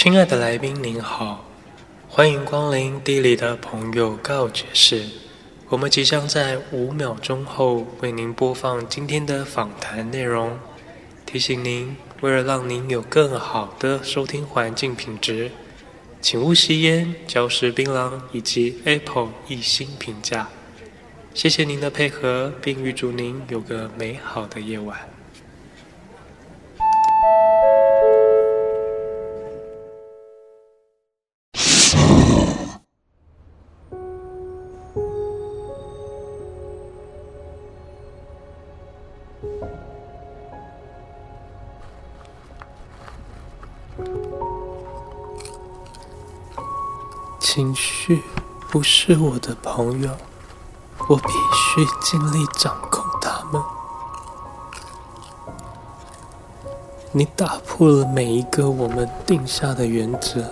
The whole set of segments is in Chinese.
亲爱的来宾您好，欢迎光临地理的朋友告解室。我们即将在五秒钟后为您播放今天的访谈内容。提醒您，为了让您有更好的收听环境品质，请勿吸烟、嚼食槟榔以及 Apple 一星评价。谢谢您的配合，并预祝您有个美好的夜晚。情绪不是我的朋友。我必须尽力掌控他们。你打破了每一个我们定下的原则，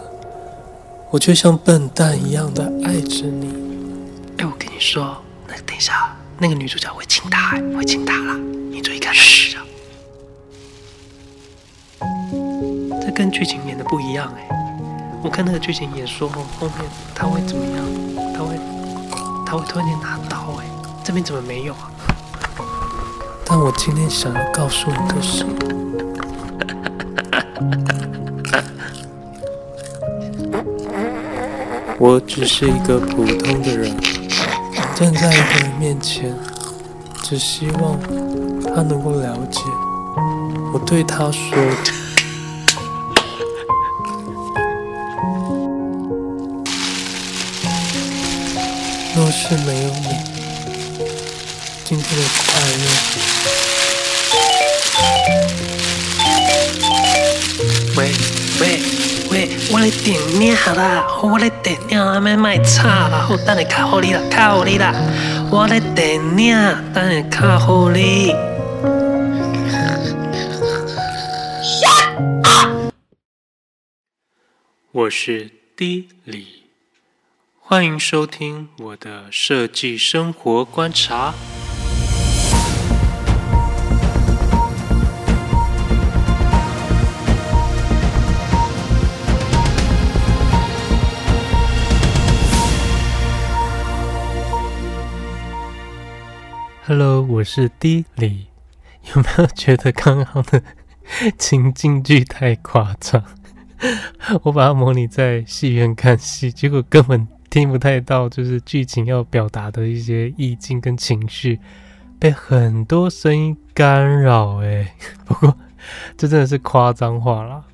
我却像笨蛋一样的爱着你。哎，我跟你说，那等一下，那个女主角会亲他，会亲他啦。你注意看，嘘。这跟剧情演的不一样哎。我看那个剧情演说后，后面他会怎么样？他会。他会突然间拿刀哎，这边怎么没有啊？但我今天想要告诉你的是，我只是一个普通的人，站在一个人面前，只希望他能够了解我对他说。若是没有你，今天的快乐。喂喂喂，我来点名啦，我来点名，还没卖差啦，好等你卡好你啦，卡好你啦，我来点名，等你卡好你。我是 D 李。欢迎收听我的设计生活观察。Hello，我是 D 李。有没有觉得刚刚的情境剧太夸张？我把它模拟在戏院看戏，结果根本。听不太到，就是剧情要表达的一些意境跟情绪，被很多声音干扰。哎，不过这真的是夸张话了。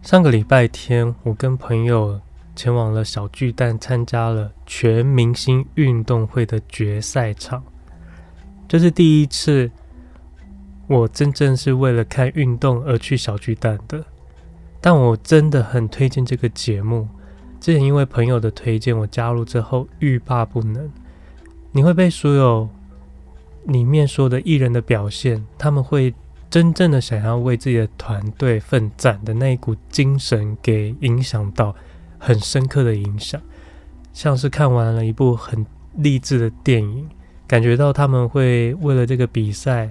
上个礼拜天，我跟朋友前往了小巨蛋，参加了全明星运动会的决赛场。这是第一次，我真正是为了看运动而去小巨蛋的。但我真的很推荐这个节目。之前因为朋友的推荐，我加入之后欲罢不能。你会被所有里面说的艺人的表现，他们会真正的想要为自己的团队奋战的那一股精神给影响到，很深刻的影响。像是看完了一部很励志的电影，感觉到他们会为了这个比赛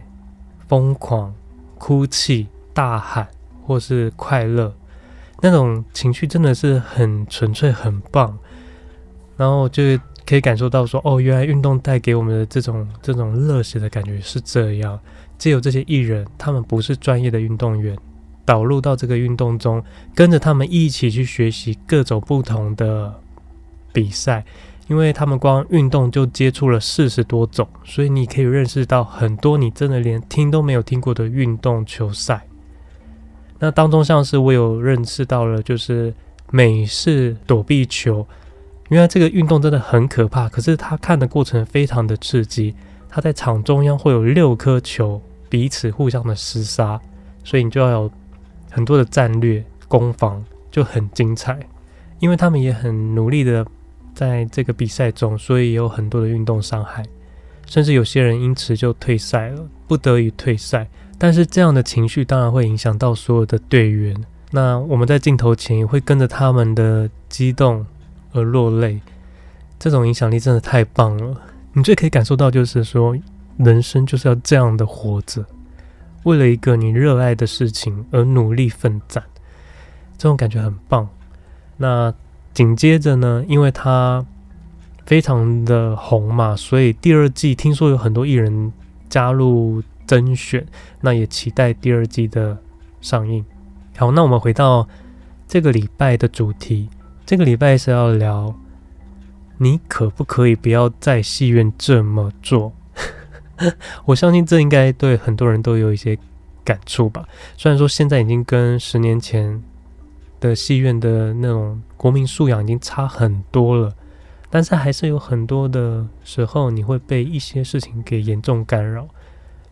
疯狂哭泣、大喊或是快乐。那种情绪真的是很纯粹、很棒，然后就可以感受到说，哦，原来运动带给我们的这种这种热血的感觉是这样。借由这些艺人，他们不是专业的运动员，导入到这个运动中，跟着他们一起去学习各种不同的比赛，因为他们光运动就接触了四十多种，所以你可以认识到很多你真的连听都没有听过的运动球赛。那当中像是我有认识到了，就是美式躲避球，因为这个运动真的很可怕，可是他看的过程非常的刺激。他在场中央会有六颗球彼此互相的厮杀，所以你就要有很多的战略攻防，就很精彩。因为他们也很努力的在这个比赛中，所以也有很多的运动伤害，甚至有些人因此就退赛了，不得已退赛。但是这样的情绪当然会影响到所有的队员。那我们在镜头前也会跟着他们的激动而落泪。这种影响力真的太棒了。你最可以感受到就是说，人生就是要这样的活着，为了一个你热爱的事情而努力奋战。这种感觉很棒。那紧接着呢，因为他非常的红嘛，所以第二季听说有很多艺人加入甄选，那也期待第二季的上映。好，那我们回到这个礼拜的主题，这个礼拜是要聊你可不可以不要在戏院这么做？我相信这应该对很多人都有一些感触吧。虽然说现在已经跟十年前的戏院的那种国民素养已经差很多了，但是还是有很多的时候你会被一些事情给严重干扰，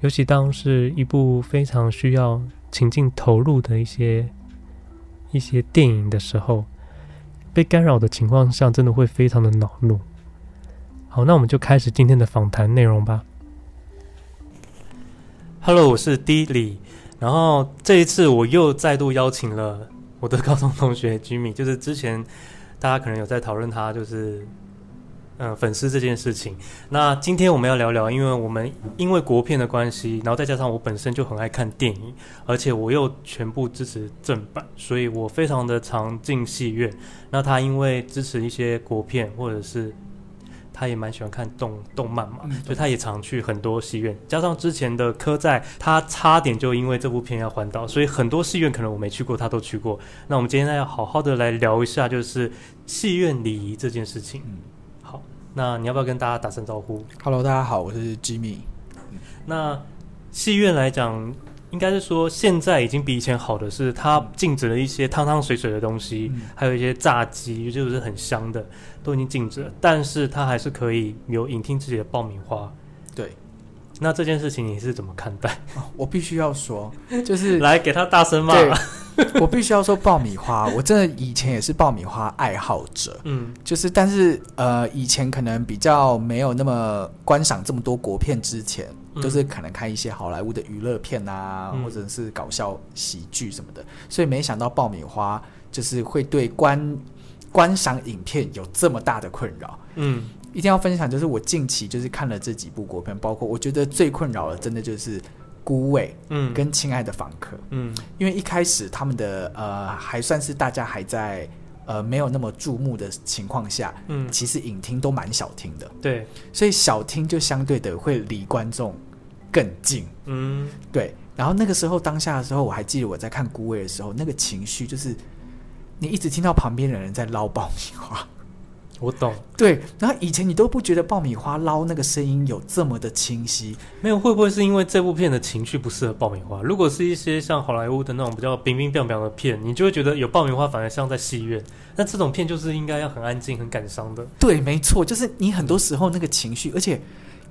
尤其当是一部非常需要情境投入的一些一些电影的时候，被干扰的情况下，真的会非常的恼怒。好，那我们就开始今天的访谈内容吧。Hello，我是 D 李，然后这一次我又再度邀请了我的高中同学 Jimmy，就是之前大家可能有在讨论他，就是、呃、粉丝这件事情。那今天我们要聊聊，因为我们因为国片的关系，然后再加上我本身就很爱看电影，而且我又全部支持正版，所以我非常的常进戏院。那他因为支持一些国片或者是。他也蛮喜欢看动动漫嘛，嗯、所以他也常去很多戏院。加上之前的科在，他差点就因为这部片要环岛，所以很多戏院可能我没去过，他都去过。那我们今天要好好的来聊一下，就是戏院礼仪这件事情。那你要不要跟大家打声招呼？Hello，大家好，我是 Jimmy。那戏院来讲。应该是说，现在已经比以前好的是，它禁止了一些汤汤水水的东西，嗯、还有一些炸鸡，就是很香的，都已经禁止了。但是它还是可以有影厅自己的爆米花。对，那这件事情你是怎么看待？哦、我必须要说，就是 来给他大声骂。我必须要说爆米花，我真的以前也是爆米花爱好者。嗯，就是但是呃，以前可能比较没有那么观赏这么多国片之前。都是可能看一些好莱坞的娱乐片啊，嗯、或者是搞笑喜剧什么的，所以没想到爆米花就是会对观观赏影片有这么大的困扰。嗯，一定要分享，就是我近期就是看了这几部国片，包括我觉得最困扰的，真的就是《孤味》嗯，跟《亲爱的访客》嗯，因为一开始他们的呃还算是大家还在。呃，没有那么注目的情况下，嗯，其实影厅都蛮小厅的，对，所以小厅就相对的会离观众更近，嗯，对。然后那个时候当下的时候，我还记得我在看《孤味》的时候，那个情绪就是你一直听到旁边的人在捞爆米花。我懂，对。然后以前你都不觉得爆米花捞那个声音有这么的清晰，没有？会不会是因为这部片的情绪不适合爆米花？如果是一些像好莱坞的那种比较冰冰冰冰的片，你就会觉得有爆米花反而像在戏院。那这种片就是应该要很安静、很感伤的。对，没错，就是你很多时候那个情绪，而且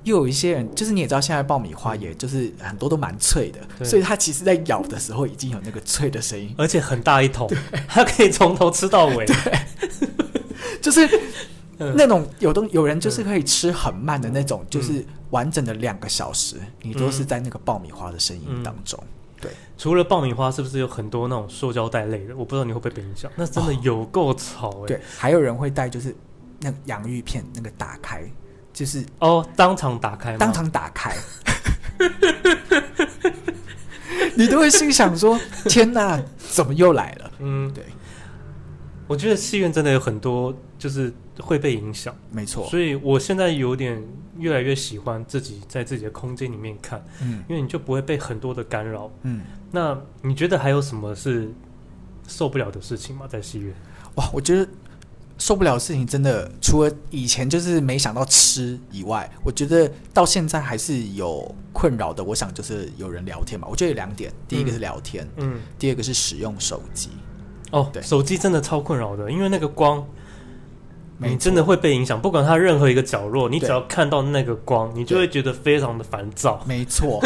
又有一些人，就是你也知道，现在爆米花也就是很多都蛮脆的，所以它其实在咬的时候已经有那个脆的声音，而且很大一桶，它可以从头吃到尾。对。就是那种有东有人就是可以吃很慢的那种，就是完整的两个小时，你都是在那个爆米花的声音当中。对，除了爆米花，是不是有很多那种塑胶袋类的？我不知道你会不会被影响。那真的有够吵哎。对，还有人会带就是那洋芋片那个打开，就是哦，当场打开，当场打开，你都会心想说：天哪，怎么又来了？嗯，对。我觉得戏院真的有很多，就是会被影响，没错。所以我现在有点越来越喜欢自己在自己的空间里面看，嗯，因为你就不会被很多的干扰，嗯。那你觉得还有什么是受不了的事情吗？在戏院？哇，我觉得受不了的事情真的除了以前就是没想到吃以外，我觉得到现在还是有困扰的。我想就是有人聊天嘛，我觉得有两点，第一个是聊天，嗯，第二个是使用手机。哦，对，手机真的超困扰的，因为那个光，你真的会被影响。不管它任何一个角落，你只要看到那个光，你就会觉得非常的烦躁。没错，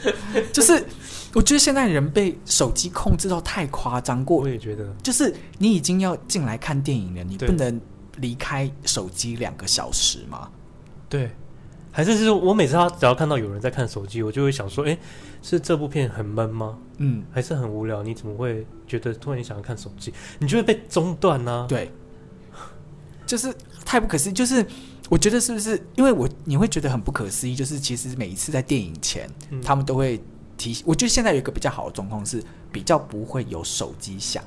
就是我觉得现在人被手机控制到太夸张过。我也觉得，就是你已经要进来看电影了，你不能离开手机两个小时吗？对。还是就是我每次他只要看到有人在看手机，我就会想说，哎，是这部片很闷吗？嗯，还是很无聊？你怎么会觉得突然想要看手机？你就会被中断呢？对，就是太不可思议。就是我觉得是不是因为我你会觉得很不可思议？就是其实每一次在电影前，嗯、他们都会提醒。我觉得现在有一个比较好的状况是，比较不会有手机响。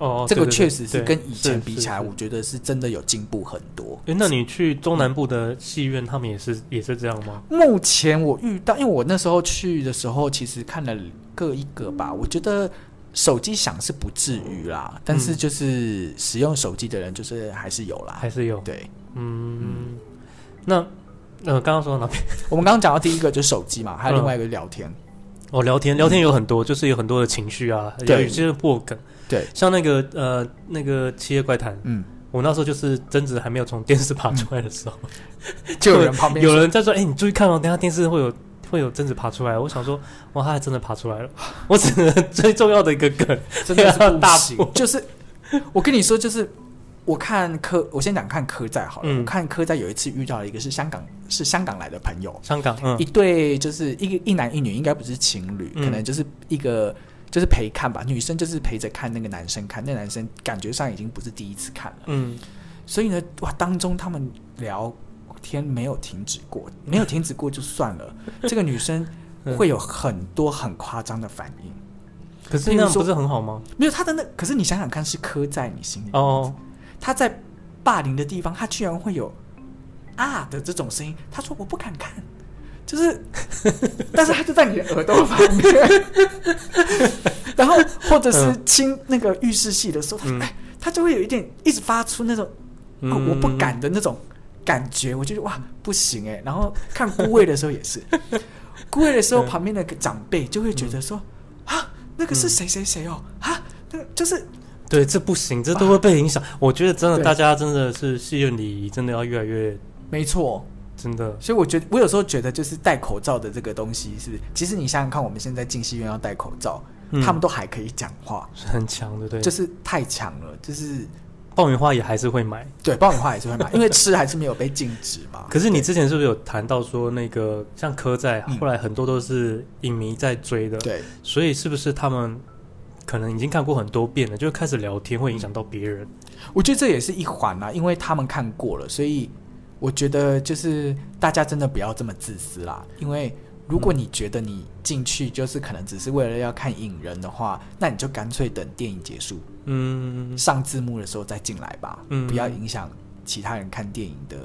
哦，这个确实是跟以前比起来，我觉得是真的有进步很多。哎，那你去中南部的戏院，他们也是也是这样吗？目前我遇到，因为我那时候去的时候，其实看了各一个吧。我觉得手机响是不至于啦，但是就是使用手机的人，就是还是有啦，还是有。对，嗯，那。呃，刚刚说到哪边？我们刚刚讲到第一个就是手机嘛，还有另外一个聊天。哦，聊天，聊天有很多，就是有很多的情绪啊，有些破梗。对，像那个呃，那个《七夜怪谈》，嗯，我那时候就是贞子还没有从电视爬出来的时候，就有人旁边 有人在说：“哎，你注意看哦，等下电视会有会有贞子爬出来。”我想说：“哇，他还真的爬出来了！” 我只能最重要的一个梗，真的是大步，就是我跟你说，就是。我看科，我先讲看科在好了。嗯、我看科在有一次遇到了一个是香港，是香港来的朋友，香港、嗯、一对就是一个一男一女，应该不是情侣，嗯、可能就是一个就是陪看吧。女生就是陪着看那个男生看，那、男生感觉上已经不是第一次看了。嗯，所以呢，哇，当中他们聊天没有停止过，没有停止过就算了。这个女生会有很多很夸张的反应，可是那样不是很好吗？没有他的那，可是你想想看，是刻在你心里哦。他在霸凌的地方，他居然会有啊的这种声音。他说：“我不敢看，就是，但是他就在你的耳朵旁边，然后或者是亲那个浴室戏的时候，哎，他就会有一点一直发出那种、我不敢的那种感觉。我觉得哇，不行哎。然后看孤位的时候也是，孤位的时候旁边的长辈就会觉得说、嗯、啊，那个是谁谁谁哦？啊，那个就是。”对，这不行，这都会被影响。我觉得真的，大家真的是戏院礼仪，真的要越来越没错，真的。所以我觉得，我有时候觉得，就是戴口罩的这个东西是，其实你想想看，我们现在进戏院要戴口罩，他们都还可以讲话，是很强的，对，就是太强了，就是爆米花也还是会买，对，爆米花也是会买，因为吃还是没有被禁止嘛。可是你之前是不是有谈到说，那个像柯在，后来很多都是影迷在追的，对，所以是不是他们？可能已经看过很多遍了，就开始聊天会影响到别人。我觉得这也是一环啊，因为他们看过了，所以我觉得就是大家真的不要这么自私啦。因为如果你觉得你进去就是可能只是为了要看影人的话，那你就干脆等电影结束，嗯，上字幕的时候再进来吧，嗯，不要影响其他人看电影的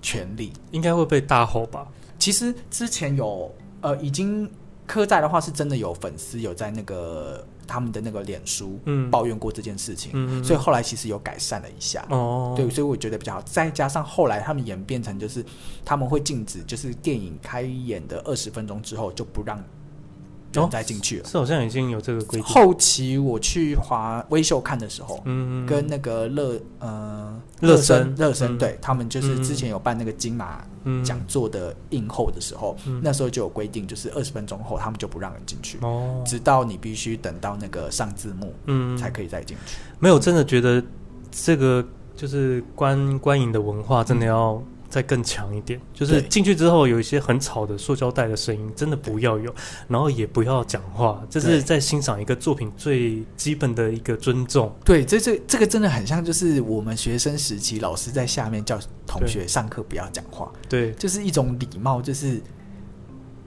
权利。应该会被大吼吧？其实之前有呃，已经柯在的话是真的有粉丝有在那个。他们的那个脸书抱怨过这件事情，嗯、所以后来其实有改善了一下。哦，对，所以我觉得比较好。再加上后来他们演变成就是他们会禁止，就是电影开演的二十分钟之后就不让。再进去了，是好像已经有这个规定。后期我去华微秀看的时候，嗯，跟那个乐呃乐声乐声，对他们就是之前有办那个金马讲座的映后的时候，那时候就有规定，就是二十分钟后他们就不让人进去，哦，直到你必须等到那个上字幕，嗯，才可以再进去。没有，真的觉得这个就是观观影的文化真的要。再更强一点，就是进去之后有一些很吵的塑胶袋的声音，真的不要有，然后也不要讲话，这是在欣赏一个作品最基本的一个尊重。对，这这这个真的很像，就是我们学生时期老师在下面叫同学上课不要讲话，对，就是一种礼貌，就是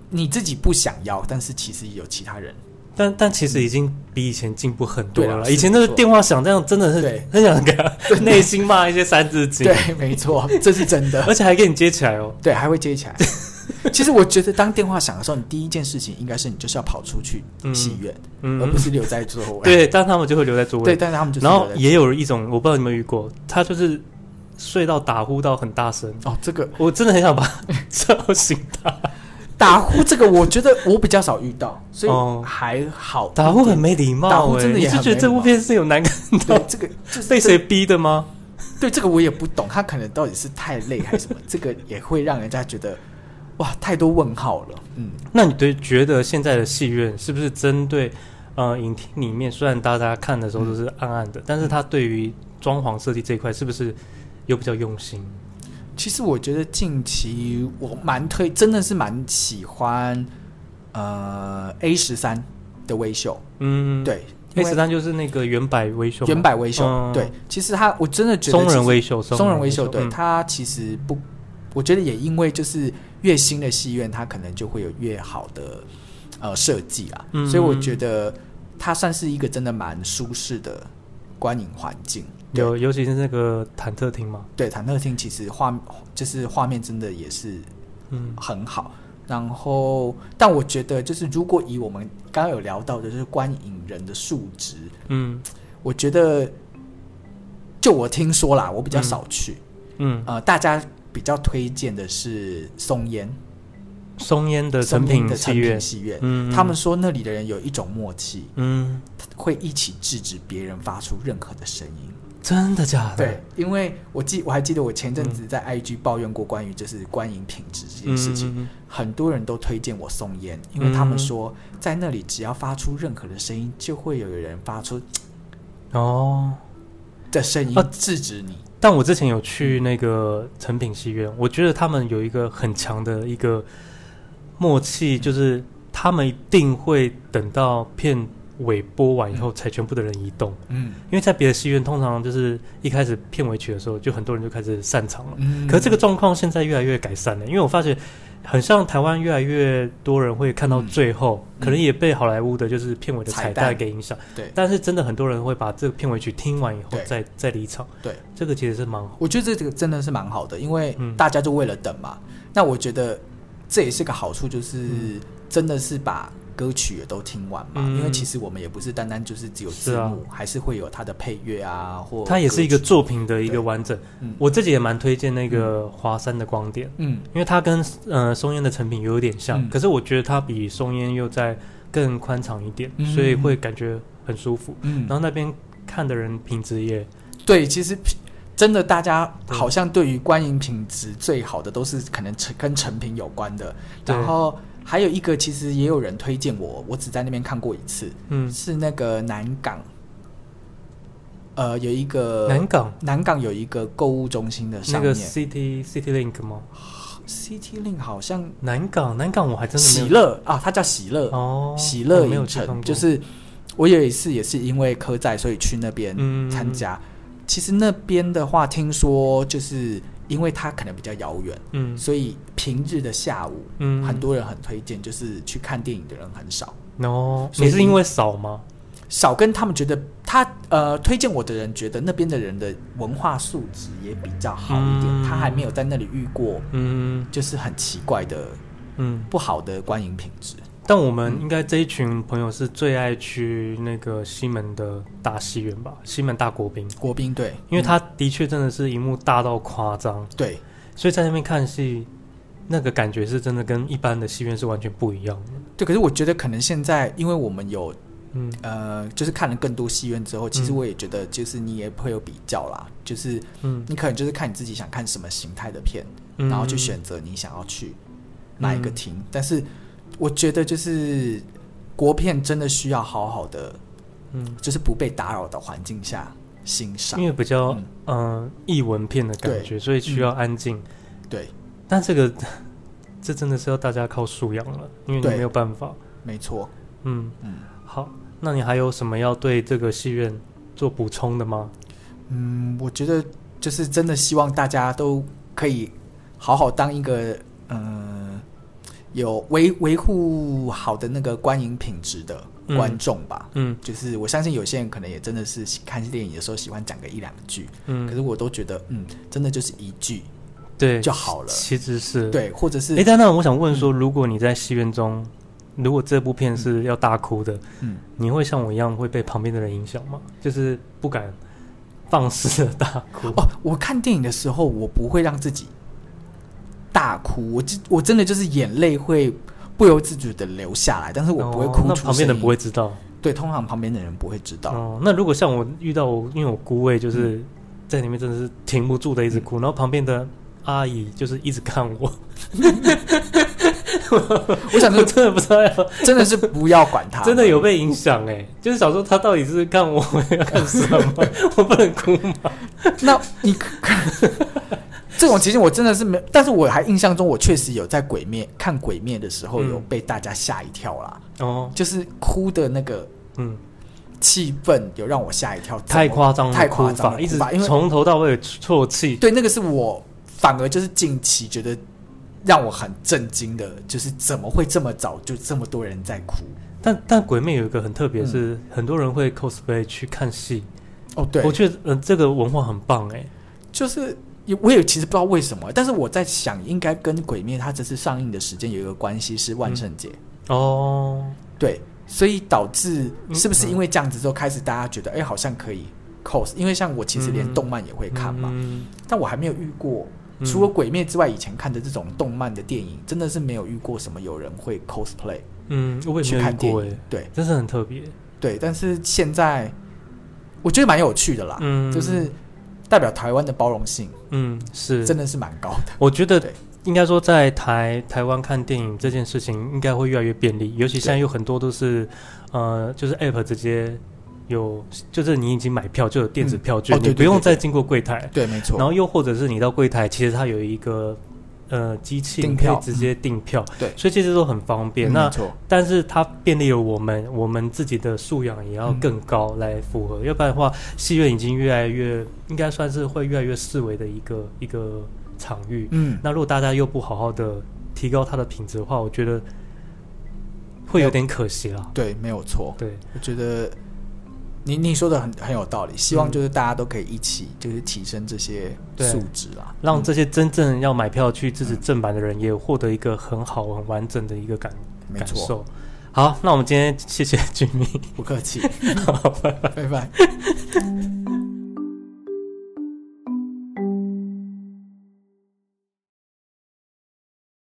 你自己不想要，但是其实有其他人。但但其实已经比以前进步很多了。以前那个电话响，这样真的是很想给他 内心骂一些三字经。对，没错，这是真的，而且还给你接起来哦。对，还会接起来。其实我觉得，当电话响的时候，你第一件事情应该是你就是要跑出去戏院，嗯而不是留在座位。对，但他们就会留在座位。对，但是他们就然后也有一种，我不知道你们遇过，他就是睡到打呼到很大声。哦，这个我真的很想把叫醒他。打呼这个，我觉得我比较少遇到，所以还好。打呼很没礼貌，打呼真的也是觉得这部片是有难看到。这个是被谁逼的吗？对，这个我也不懂，他可能到底是太累还是什么？这个也会让人家觉得哇，太多问号了。嗯，那你对觉得现在的戏院是不是针对呃影厅里面，虽然大家看的时候都是暗暗的，但是他对于装潢设计这一块是不是有比较用心？其实我觉得近期我蛮推，真的是蛮喜欢，呃，A 十三的微秀，嗯，对，A 十三就是那个原版微秀，原版微秀，嗯、对，其实它我真的觉得松仁微秀，松仁微秀，对，他其实不，我觉得也因为就是越新的戏院，它可能就会有越好的呃设计啊，嗯、所以我觉得它算是一个真的蛮舒适的观影环境。有，尤其是那个忐忑厅嘛。对，忐忑厅其实画就是画面真的也是嗯。很好。嗯、然后，但我觉得就是如果以我们刚刚有聊到的就是观影人的数值，嗯，我觉得就我听说啦，我比较少去，嗯，嗯。呃，大家比较推荐的是松烟。松烟的成品的诚品戏院，嗯，他们说那里的人有一种默契，嗯，会一起制止别人发出任何的声音。真的假的？对，因为我记我还记得我前阵子在 IG 抱怨过关于就是观影品质这件事情，嗯、很多人都推荐我送烟，因为他们说在那里只要发出任何的声音，就会有人发出哦的声音制止你。但我之前有去那个成品戏院，我觉得他们有一个很强的一个。默契就是他们一定会等到片尾播完以后，才全部的人移动。嗯，因为在别的戏院，通常就是一开始片尾曲的时候，就很多人就开始散场了。嗯，可是这个状况现在越来越改善了，因为我发觉很像台湾越来越多人会看到最后，嗯、可能也被好莱坞的就是片尾的彩蛋给影响。对，但是真的很多人会把这个片尾曲听完以后再再离场。对，这个其实是蛮好。我觉得这个真的是蛮好的，因为大家就为了等嘛。嗯、那我觉得。这也是个好处，就是真的是把歌曲也都听完嘛。嗯、因为其实我们也不是单单就是只有字幕，是啊、还是会有它的配乐啊，或它也是一个作品的一个完整。嗯、我自己也蛮推荐那个华山的光点，嗯，因为它跟呃松烟的成品有点像，嗯、可是我觉得它比松烟又在更宽敞一点，嗯、所以会感觉很舒服。嗯，然后那边看的人品质也对，其实。真的，大家好像对于观影品质最好的都是可能成跟成品有关的。然后还有一个，其实也有人推荐我，我只在那边看过一次。嗯，是那个南港，呃，有一个南港，南港有一个购物中心的上面那个 City City Link 吗？City Link 好像南港，南港我还真的喜乐啊，它叫喜乐哦，喜乐影城。就是我有一次也是因为科在，所以去那边参加。嗯其实那边的话，听说就是因为它可能比较遥远，嗯，所以平日的下午，嗯，很多人很推荐，就是去看电影的人很少。哦，也是因为少吗？少跟他们觉得他呃推荐我的人觉得那边的人的文化素质也比较好一点，嗯，他还没有在那里遇过，嗯，就是很奇怪的，嗯，不好的观影品质。但我们应该这一群朋友是最爱去那个西门的大戏院吧？西门大国宾，国宾对，因为他的确真的是一幕大到夸张，对，所以在那边看戏，那个感觉是真的跟一般的戏院是完全不一样的。对，可是我觉得可能现在，因为我们有，嗯。呃，就是看了更多戏院之后，其实我也觉得，就是你也会有比较啦，就是嗯，你可能就是看你自己想看什么形态的片，然后去选择你想要去哪一个厅，但是。我觉得就是国片真的需要好好的，嗯，就是不被打扰的环境下欣赏，因为比较嗯。译、呃、文片的感觉，所以需要安静、嗯。对，但这个 这真的是要大家靠素养了，因为你没有办法。没错，嗯。嗯，好，那你还有什么要对这个戏院做补充的吗？嗯，我觉得就是真的希望大家都可以好好当一个嗯。呃有维维护好的那个观影品质的观众吧，嗯，嗯，就是我相信有些人可能也真的是看电影的时候喜欢讲个一两句，嗯，可是我都觉得，嗯，真的就是一句，对就好了。其实是对，或者是，哎，但那我想问说，如果你在戏院中，如果这部片是要大哭的，嗯，你会像我一样会被旁边的人影响吗？就是不敢放肆的大哭。哦，我看电影的时候，我不会让自己。大哭，我我真的就是眼泪会不由自主的流下来，但是我不会哭出旁边的人不会知道。对，通常旁边的人不会知道。哦，那如果像我遇到我，因为我姑位就是在里面真的是停不住的一直哭，嗯、然后旁边的阿姨就是一直看我。我想说，真的不知道要，真的是不要管他，真的有被影响哎，就是想说他到底是看我 要看什么，我不能哭吗？那你可。这种其实我真的是没，但是我还印象中，我确实有在鬼灭看鬼灭的时候，有被大家吓一跳啦。哦，就是哭的那个，嗯，气氛有让我吓一跳，太夸张，太夸张了，一直因为从头到尾啜泣。对，那个是我反而就是近期觉得让我很震惊的，就是怎么会这么早就这么多人在哭？但但鬼灭有一个很特别，是很多人会 cosplay 去看戏。哦，对，我觉得呃这个文化很棒哎，就是我也其实不知道为什么，但是我在想，应该跟《鬼灭》它这次上映的时间有一个关系，是万圣节、嗯、哦，对，所以导致是不是因为这样子之后开始大家觉得哎、嗯、好像可以 cos，因为像我其实连动漫也会看嘛，嗯、但我还没有遇过。除了《鬼灭》之外，以前看的这种动漫的电影，真的是没有遇过什么有人会 cosplay。嗯，我也没有遇过诶。对，真是很特别。对，但是现在我觉得蛮有趣的啦。嗯，就是代表台湾的包容性。嗯，是，真的是蛮高的。我觉得应该说，在台台湾看电影这件事情，应该会越来越便利。尤其现在有很多都是，呃，就是 App 直接。有，就是你已经买票就有电子票据，嗯哦、你不用再经过柜台。对，没错。然后又或者是你到柜台，其实它有一个呃机器，可以直接订票。对、嗯，所以其实都很方便。嗯、那错。但是它便利了我们，我们自己的素养也要更高来符合。嗯、要不然的话，戏院已经越来越，应该算是会越来越视为的一个一个场域。嗯。那如果大家又不好好的提高它的品质的话，我觉得会有点可惜了。对，没有错。对，我觉得。你你说的很很有道理，希望就是大家都可以一起就是提升这些素质啊，让这些真正要买票去支持正版的人也获得一个很好很完整的一个感感受。好，那我们今天谢谢 Jimmy，不客气，好，拜拜。拜拜。